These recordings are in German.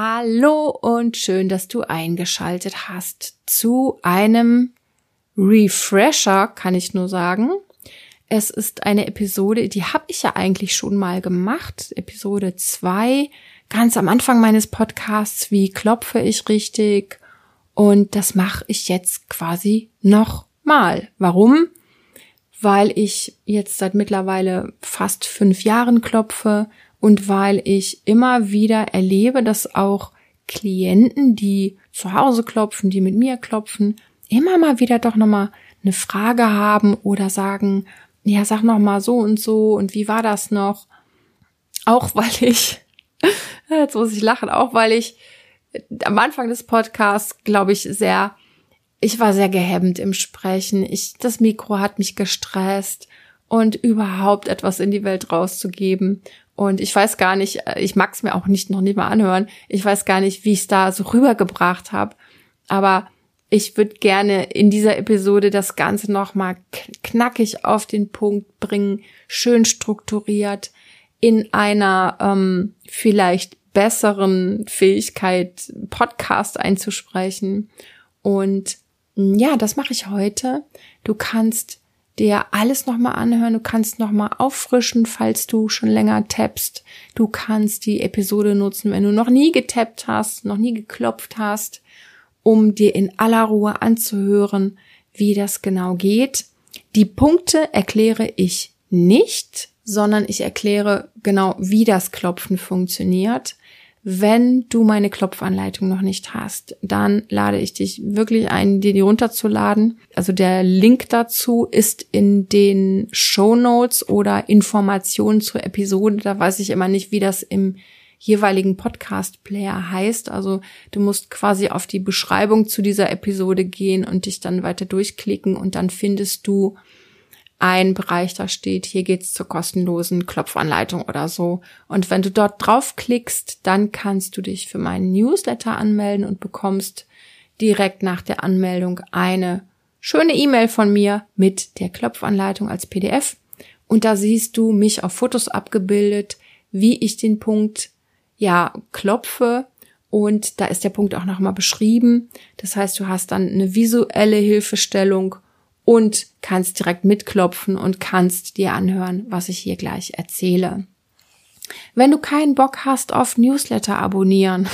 Hallo und schön, dass du eingeschaltet hast zu einem Refresher, kann ich nur sagen. Es ist eine Episode, die habe ich ja eigentlich schon mal gemacht. Episode zwei, ganz am Anfang meines Podcasts, wie klopfe ich richtig? Und das mache ich jetzt quasi nochmal. Warum? Weil ich jetzt seit mittlerweile fast fünf Jahren klopfe und weil ich immer wieder erlebe, dass auch Klienten, die zu Hause klopfen, die mit mir klopfen, immer mal wieder doch nochmal eine Frage haben oder sagen, ja, sag noch mal so und so und wie war das noch? Auch weil ich, jetzt muss ich lachen, auch weil ich am Anfang des Podcasts, glaube ich, sehr, ich war sehr gehemmt im Sprechen. Ich, das Mikro hat mich gestresst und überhaupt etwas in die Welt rauszugeben. Und ich weiß gar nicht, ich mag es mir auch nicht noch nie mal anhören. Ich weiß gar nicht, wie ich es da so rübergebracht habe. Aber ich würde gerne in dieser Episode das Ganze nochmal knackig auf den Punkt bringen, schön strukturiert, in einer ähm, vielleicht besseren Fähigkeit, Podcast einzusprechen. Und ja, das mache ich heute. Du kannst dir alles nochmal anhören, du kannst nochmal auffrischen, falls du schon länger tappst. Du kannst die Episode nutzen, wenn du noch nie getappt hast, noch nie geklopft hast um dir in aller Ruhe anzuhören, wie das genau geht. Die Punkte erkläre ich nicht, sondern ich erkläre genau, wie das Klopfen funktioniert. Wenn du meine Klopfanleitung noch nicht hast, dann lade ich dich wirklich ein, dir die runterzuladen. Also der Link dazu ist in den Show Notes oder Informationen zur Episode. Da weiß ich immer nicht, wie das im jeweiligen Podcast-Player heißt. Also du musst quasi auf die Beschreibung zu dieser Episode gehen und dich dann weiter durchklicken und dann findest du ein Bereich, da steht, hier geht's zur kostenlosen Klopfanleitung oder so. Und wenn du dort draufklickst, dann kannst du dich für meinen Newsletter anmelden und bekommst direkt nach der Anmeldung eine schöne E-Mail von mir mit der Klopfanleitung als PDF. Und da siehst du mich auf Fotos abgebildet, wie ich den Punkt ja klopfe und da ist der Punkt auch nochmal beschrieben. Das heißt, du hast dann eine visuelle Hilfestellung und kannst direkt mitklopfen und kannst dir anhören, was ich hier gleich erzähle. Wenn du keinen Bock hast auf Newsletter abonnieren,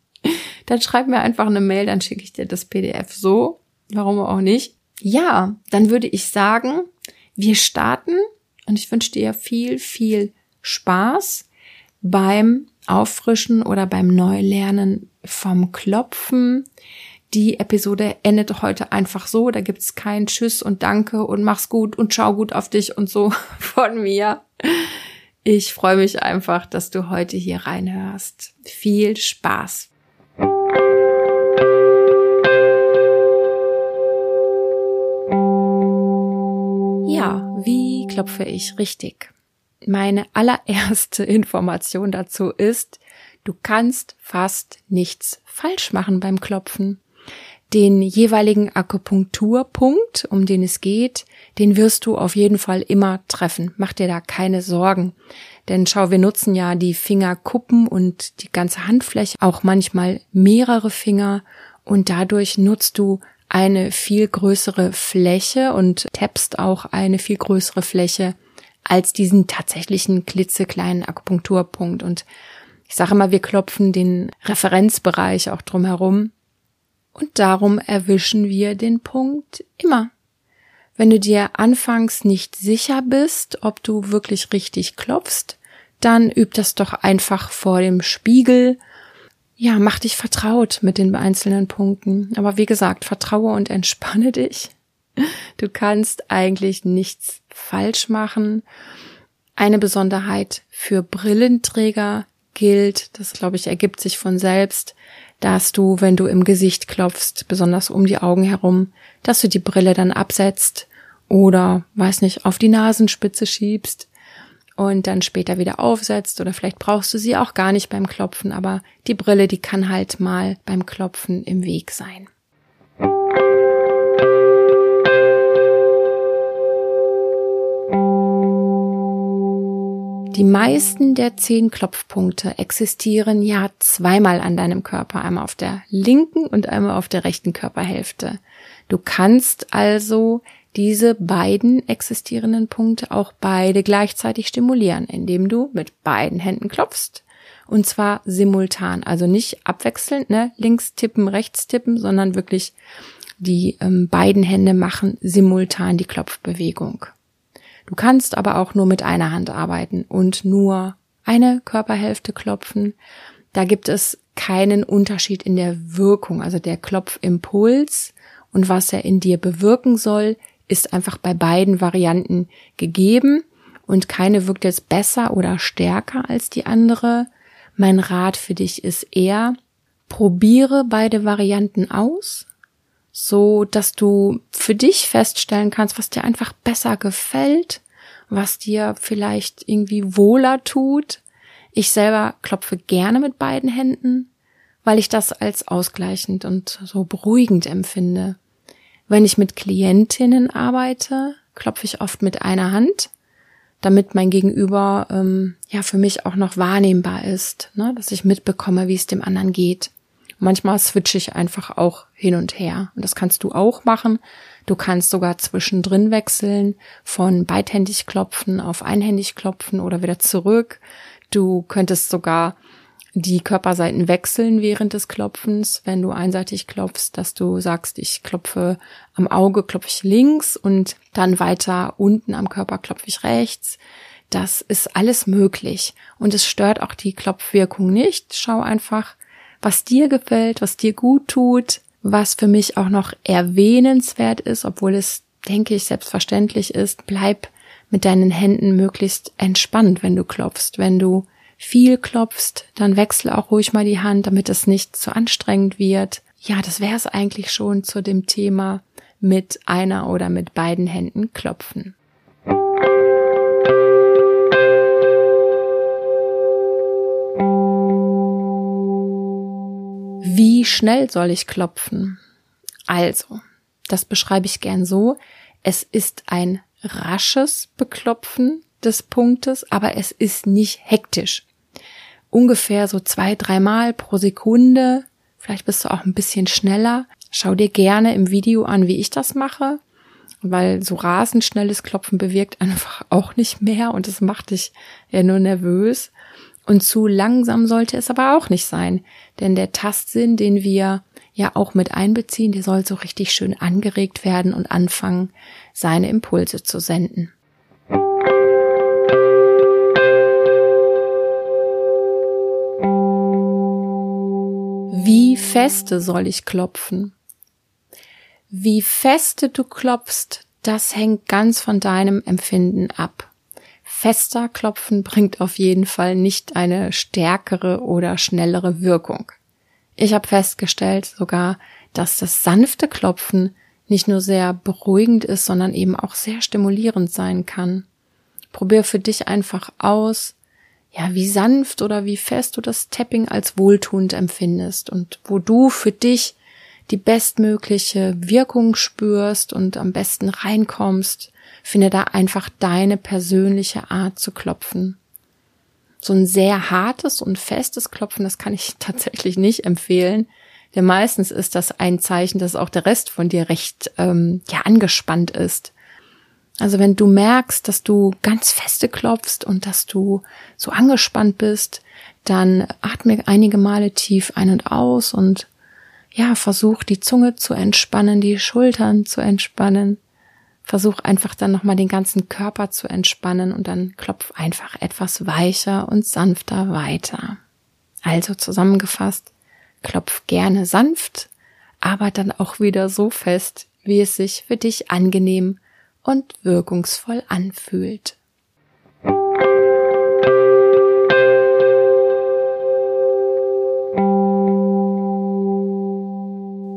dann schreib mir einfach eine Mail, dann schicke ich dir das PDF so. Warum auch nicht? Ja, dann würde ich sagen, wir starten und ich wünsche dir viel, viel Spaß beim Auffrischen oder beim Neulernen vom Klopfen. Die Episode endet heute einfach so. Da gibt's kein Tschüss und Danke und mach's gut und schau gut auf dich und so von mir. Ich freue mich einfach, dass du heute hier reinhörst. Viel Spaß. Ja, wie klopfe ich richtig? meine allererste Information dazu ist, du kannst fast nichts falsch machen beim Klopfen. Den jeweiligen Akupunkturpunkt, um den es geht, den wirst du auf jeden Fall immer treffen. Mach dir da keine Sorgen. Denn schau, wir nutzen ja die Fingerkuppen und die ganze Handfläche, auch manchmal mehrere Finger und dadurch nutzt du eine viel größere Fläche und tappst auch eine viel größere Fläche als diesen tatsächlichen klitzekleinen Akupunkturpunkt. Und ich sage immer, wir klopfen den Referenzbereich auch drumherum. Und darum erwischen wir den Punkt immer. Wenn du dir anfangs nicht sicher bist, ob du wirklich richtig klopfst, dann üb das doch einfach vor dem Spiegel. Ja, mach dich vertraut mit den einzelnen Punkten. Aber wie gesagt, vertraue und entspanne dich. Du kannst eigentlich nichts falsch machen. Eine Besonderheit für Brillenträger gilt, das glaube ich ergibt sich von selbst, dass du, wenn du im Gesicht klopfst, besonders um die Augen herum, dass du die Brille dann absetzt oder, weiß nicht, auf die Nasenspitze schiebst und dann später wieder aufsetzt oder vielleicht brauchst du sie auch gar nicht beim Klopfen, aber die Brille, die kann halt mal beim Klopfen im Weg sein. Die meisten der zehn Klopfpunkte existieren ja zweimal an deinem Körper, einmal auf der linken und einmal auf der rechten Körperhälfte. Du kannst also diese beiden existierenden Punkte auch beide gleichzeitig stimulieren, indem du mit beiden Händen klopfst. Und zwar simultan, also nicht abwechselnd, ne, links tippen, rechts tippen, sondern wirklich die ähm, beiden Hände machen simultan die Klopfbewegung. Du kannst aber auch nur mit einer Hand arbeiten und nur eine Körperhälfte klopfen. Da gibt es keinen Unterschied in der Wirkung, also der Klopfimpuls und was er in dir bewirken soll, ist einfach bei beiden Varianten gegeben und keine wirkt jetzt besser oder stärker als die andere. Mein Rat für dich ist eher, probiere beide Varianten aus, so dass du für dich feststellen kannst, was dir einfach besser gefällt, was dir vielleicht irgendwie wohler tut. Ich selber klopfe gerne mit beiden Händen, weil ich das als ausgleichend und so beruhigend empfinde. Wenn ich mit Klientinnen arbeite, klopfe ich oft mit einer Hand, damit mein Gegenüber ähm, ja für mich auch noch wahrnehmbar ist, ne? dass ich mitbekomme, wie es dem anderen geht. Manchmal switche ich einfach auch hin und her. Und das kannst du auch machen. Du kannst sogar zwischendrin wechseln von beidhändig klopfen auf einhändig klopfen oder wieder zurück. Du könntest sogar die Körperseiten wechseln während des Klopfens. Wenn du einseitig klopfst, dass du sagst, ich klopfe am Auge, klopfe ich links und dann weiter unten am Körper klopfe ich rechts. Das ist alles möglich und es stört auch die Klopfwirkung nicht. Schau einfach, was dir gefällt, was dir gut tut, was für mich auch noch erwähnenswert ist, obwohl es, denke ich, selbstverständlich ist. Bleib mit deinen Händen möglichst entspannt, wenn du klopfst, wenn du viel klopfst, dann wechsle auch ruhig mal die Hand, damit es nicht zu anstrengend wird. Ja, das wäre es eigentlich schon zu dem Thema mit einer oder mit beiden Händen klopfen. Wie schnell soll ich klopfen? Also, das beschreibe ich gern so. Es ist ein rasches Beklopfen des Punktes, aber es ist nicht hektisch ungefähr so zwei, dreimal pro Sekunde. Vielleicht bist du auch ein bisschen schneller. Schau dir gerne im Video an, wie ich das mache, weil so rasend schnelles Klopfen bewirkt einfach auch nicht mehr und es macht dich ja nur nervös. Und zu langsam sollte es aber auch nicht sein, denn der Tastsinn, den wir ja auch mit einbeziehen, der soll so richtig schön angeregt werden und anfangen, seine Impulse zu senden. Wie feste soll ich klopfen? Wie feste du klopfst, das hängt ganz von deinem Empfinden ab. Fester Klopfen bringt auf jeden Fall nicht eine stärkere oder schnellere Wirkung. Ich habe festgestellt sogar, dass das sanfte Klopfen nicht nur sehr beruhigend ist, sondern eben auch sehr stimulierend sein kann. Probier für dich einfach aus, ja, wie sanft oder wie fest du das Tapping als wohltuend empfindest und wo du für dich die bestmögliche Wirkung spürst und am besten reinkommst, finde da einfach deine persönliche Art zu klopfen. So ein sehr hartes und festes Klopfen, das kann ich tatsächlich nicht empfehlen. Denn meistens ist das ein Zeichen, dass auch der Rest von dir recht ähm, ja angespannt ist. Also wenn du merkst, dass du ganz feste klopfst und dass du so angespannt bist, dann atme einige Male tief ein und aus und ja, versuch die Zunge zu entspannen, die Schultern zu entspannen. Versuch einfach dann nochmal den ganzen Körper zu entspannen und dann klopf einfach etwas weicher und sanfter weiter. Also zusammengefasst, klopf gerne sanft, aber dann auch wieder so fest, wie es sich für dich angenehm und wirkungsvoll anfühlt.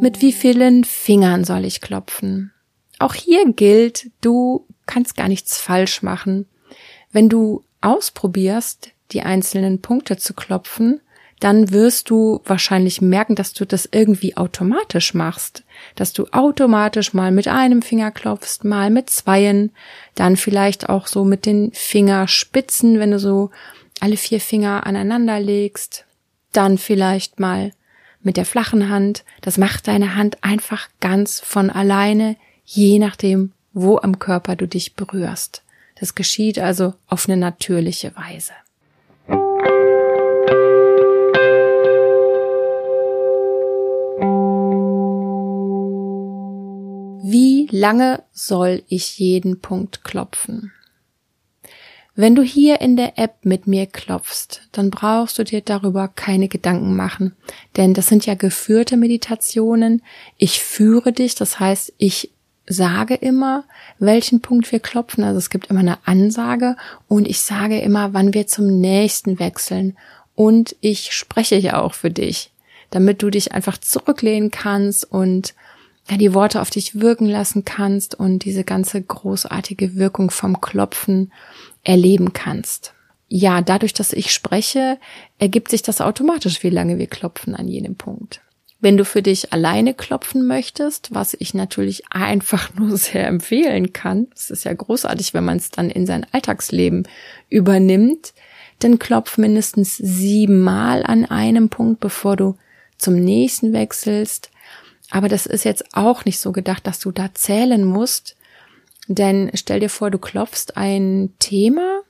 Mit wie vielen Fingern soll ich klopfen? Auch hier gilt, du kannst gar nichts falsch machen. Wenn du ausprobierst, die einzelnen Punkte zu klopfen, dann wirst du wahrscheinlich merken, dass du das irgendwie automatisch machst, dass du automatisch mal mit einem Finger klopfst, mal mit zweien, dann vielleicht auch so mit den Fingerspitzen, wenn du so alle vier Finger aneinander legst, dann vielleicht mal mit der flachen Hand. Das macht deine Hand einfach ganz von alleine, je nachdem, wo am Körper du dich berührst. Das geschieht also auf eine natürliche Weise. Wie lange soll ich jeden Punkt klopfen? Wenn du hier in der App mit mir klopfst, dann brauchst du dir darüber keine Gedanken machen, denn das sind ja geführte Meditationen. Ich führe dich, das heißt, ich sage immer, welchen Punkt wir klopfen. Also es gibt immer eine Ansage und ich sage immer, wann wir zum nächsten wechseln. Und ich spreche ja auch für dich, damit du dich einfach zurücklehnen kannst und ja, die Worte auf dich wirken lassen kannst und diese ganze großartige Wirkung vom Klopfen erleben kannst. Ja, dadurch, dass ich spreche, ergibt sich das automatisch, wie lange wir klopfen an jedem Punkt. Wenn du für dich alleine klopfen möchtest, was ich natürlich einfach nur sehr empfehlen kann, es ist ja großartig, wenn man es dann in sein Alltagsleben übernimmt, dann klopf mindestens siebenmal an einem Punkt, bevor du zum nächsten wechselst. Aber das ist jetzt auch nicht so gedacht, dass du da zählen musst, denn stell dir vor, du klopfst ein Thema,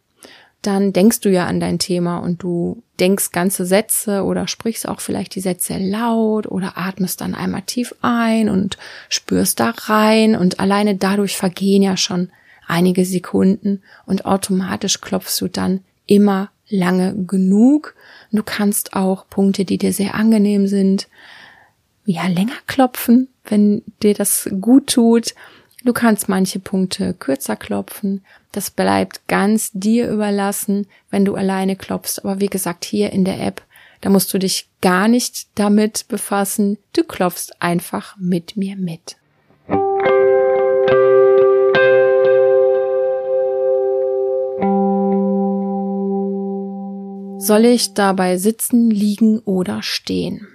dann denkst du ja an dein Thema und du denkst ganze Sätze oder sprichst auch vielleicht die Sätze laut oder atmest dann einmal tief ein und spürst da rein und alleine dadurch vergehen ja schon einige Sekunden und automatisch klopfst du dann immer lange genug. Du kannst auch Punkte, die dir sehr angenehm sind, ja, länger klopfen, wenn dir das gut tut. Du kannst manche Punkte kürzer klopfen. Das bleibt ganz dir überlassen, wenn du alleine klopfst. Aber wie gesagt, hier in der App, da musst du dich gar nicht damit befassen. Du klopfst einfach mit mir mit. Soll ich dabei sitzen, liegen oder stehen?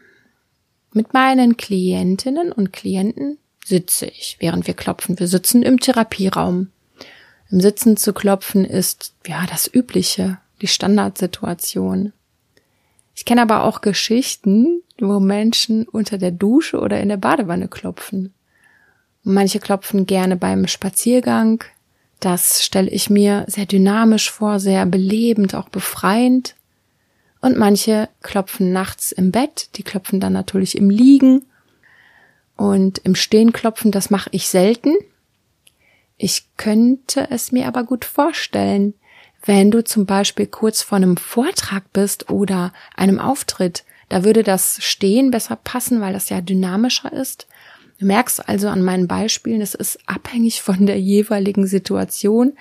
Mit meinen Klientinnen und Klienten sitze ich, während wir klopfen. Wir sitzen im Therapieraum. Im Sitzen zu klopfen ist, ja, das Übliche, die Standardsituation. Ich kenne aber auch Geschichten, wo Menschen unter der Dusche oder in der Badewanne klopfen. Manche klopfen gerne beim Spaziergang. Das stelle ich mir sehr dynamisch vor, sehr belebend, auch befreiend. Und manche klopfen nachts im Bett, die klopfen dann natürlich im Liegen und im Stehen klopfen, das mache ich selten. Ich könnte es mir aber gut vorstellen, wenn du zum Beispiel kurz vor einem Vortrag bist oder einem Auftritt, da würde das Stehen besser passen, weil das ja dynamischer ist. Du merkst also an meinen Beispielen, es ist abhängig von der jeweiligen Situation,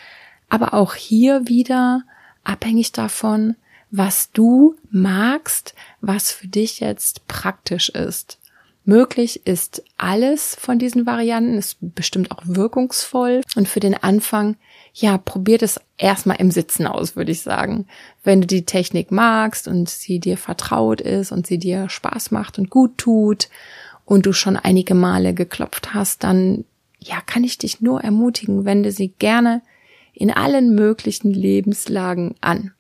aber auch hier wieder abhängig davon, was du magst, was für dich jetzt praktisch ist. Möglich ist alles von diesen Varianten, ist bestimmt auch wirkungsvoll. Und für den Anfang, ja, probiert es erstmal im Sitzen aus, würde ich sagen. Wenn du die Technik magst und sie dir vertraut ist und sie dir Spaß macht und gut tut und du schon einige Male geklopft hast, dann, ja, kann ich dich nur ermutigen, wende sie gerne in allen möglichen Lebenslagen an.